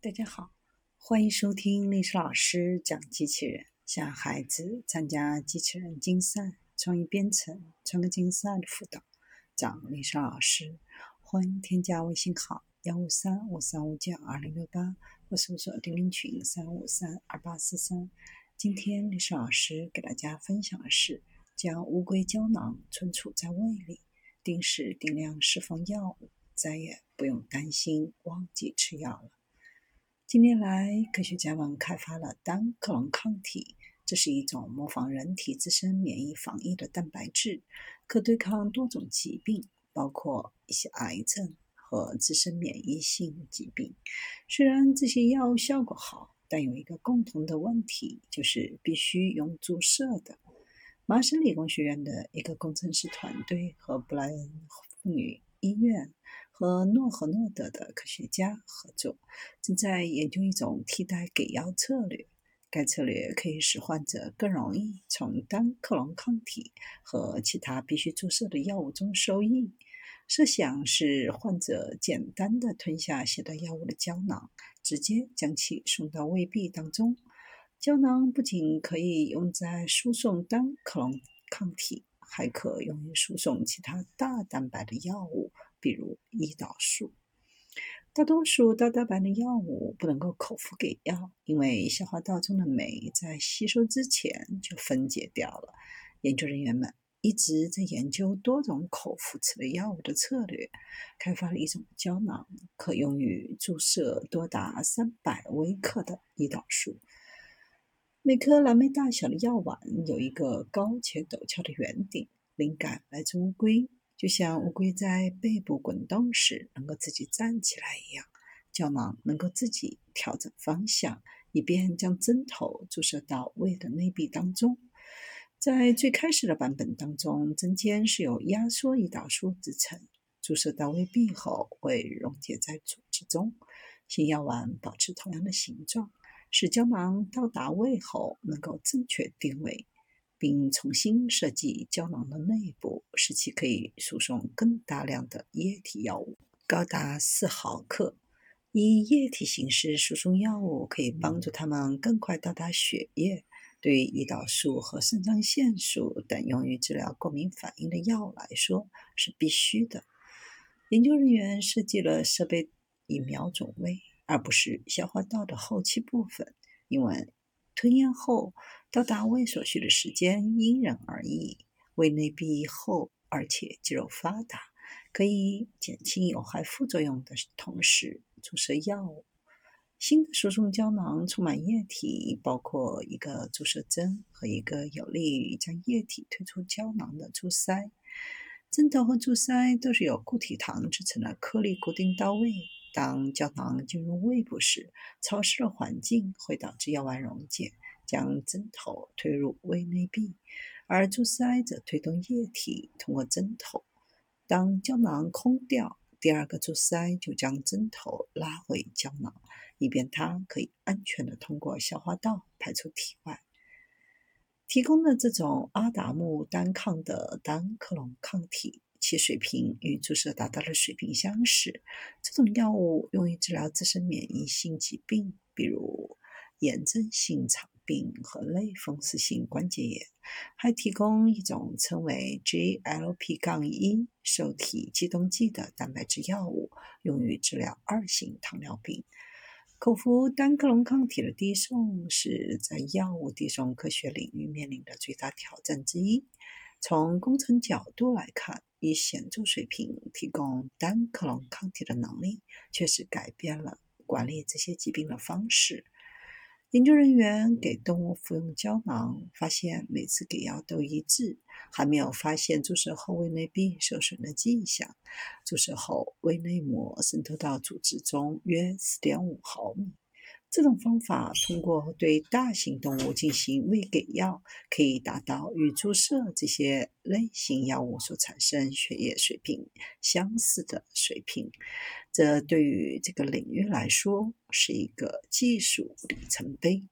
大家好，欢迎收听历史老师讲机器人，向孩子参加机器人竞赛、创意编程、创客竞赛的辅导，找历史老师。欢迎添加微信号幺五三五三五九二零六八，或搜索钉钉群三五三二八四三。今天历史老师给大家分享的是，将乌龟胶囊存储在胃里，定时定量释放药物，再也不用担心忘记吃药了。近年来，科学家们开发了单克隆抗体，这是一种模仿人体自身免疫防御的蛋白质，可对抗多种疾病，包括一些癌症和自身免疫性疾病。虽然这些药效果好，但有一个共同的问题，就是必须用注射的。麻省理工学院的一个工程师团队和布莱恩妇女医院。和诺和诺德的科学家合作，正在研究一种替代给药策略。该策略可以使患者更容易从单克隆抗体和其他必须注射的药物中受益。设想是患者简单的吞下携带药物的胶囊，直接将其送到胃壁当中。胶囊不仅可以用在输送单克隆抗体，还可用于输送其他大蛋白的药物。比如胰岛素，大多数大蛋白的药物不能够口服给药，因为消化道中的酶在吸收之前就分解掉了。研究人员们一直在研究多种口服此类药物的策略，开发了一种胶囊，可用于注射多达三百微克的胰岛素。每颗蓝莓大小的药丸有一个高且陡峭的圆顶，灵感来自乌龟。就像乌龟在背部滚动时能够自己站起来一样，胶囊能够自己调整方向，以便将针头注射到胃的内壁当中。在最开始的版本当中，针尖是由压缩胰岛素制成，注射到胃壁后会溶解在组织中。新药丸保持同样的形状，使胶囊到达胃后能够正确定位。并重新设计胶囊的内部，使其可以输送更大量的液体药物，高达四毫克。以液体形式输送药物可以帮助它们更快到达血液。对于胰岛素和肾上腺素等用于治疗过敏反应的药来说是必须的。研究人员设计了设备以瞄准胃，而不是消化道的后期部分，因为。吞咽后到达胃所需的时间因人而异。胃内壁厚而且肌肉发达，可以减轻有害副作用的同时注射药物。新的输送胶囊充满液体，包括一个注射针和一个有利于将液体推出胶囊的注塞。针头和注塞都是由固体糖制成的颗粒固定到位。当胶囊进入胃部时，潮湿的环境会导致药丸溶解，将针头推入胃内壁，而注塞则推动液体通过针头。当胶囊空掉，第二个注塞就将针头拉回胶囊，以便它可以安全地通过消化道排出体外。提供了这种阿达木单抗的单克隆抗体。其水平与注射达到了水平相似。这种药物用于治疗自身免疫性疾病，比如炎症性肠病和类风湿性关节炎，还提供一种称为 GLP-1 受体激动剂的蛋白质药物，用于治疗二型糖尿病。口服单克隆抗体的递送是在药物递送科学领域面临的最大挑战之一。从工程角度来看，以显著水平提供单克隆抗体的能力，确实改变了管理这些疾病的方式。研究人员给动物服用胶囊，发现每次给药都一致，还没有发现注射后胃内壁受损的迹象。注射后，胃内膜渗透到组织中约4.5毫米。这种方法通过对大型动物进行喂给药，可以达到与注射这些类型药物所产生血液水平相似的水平。这对于这个领域来说是一个技术里程碑。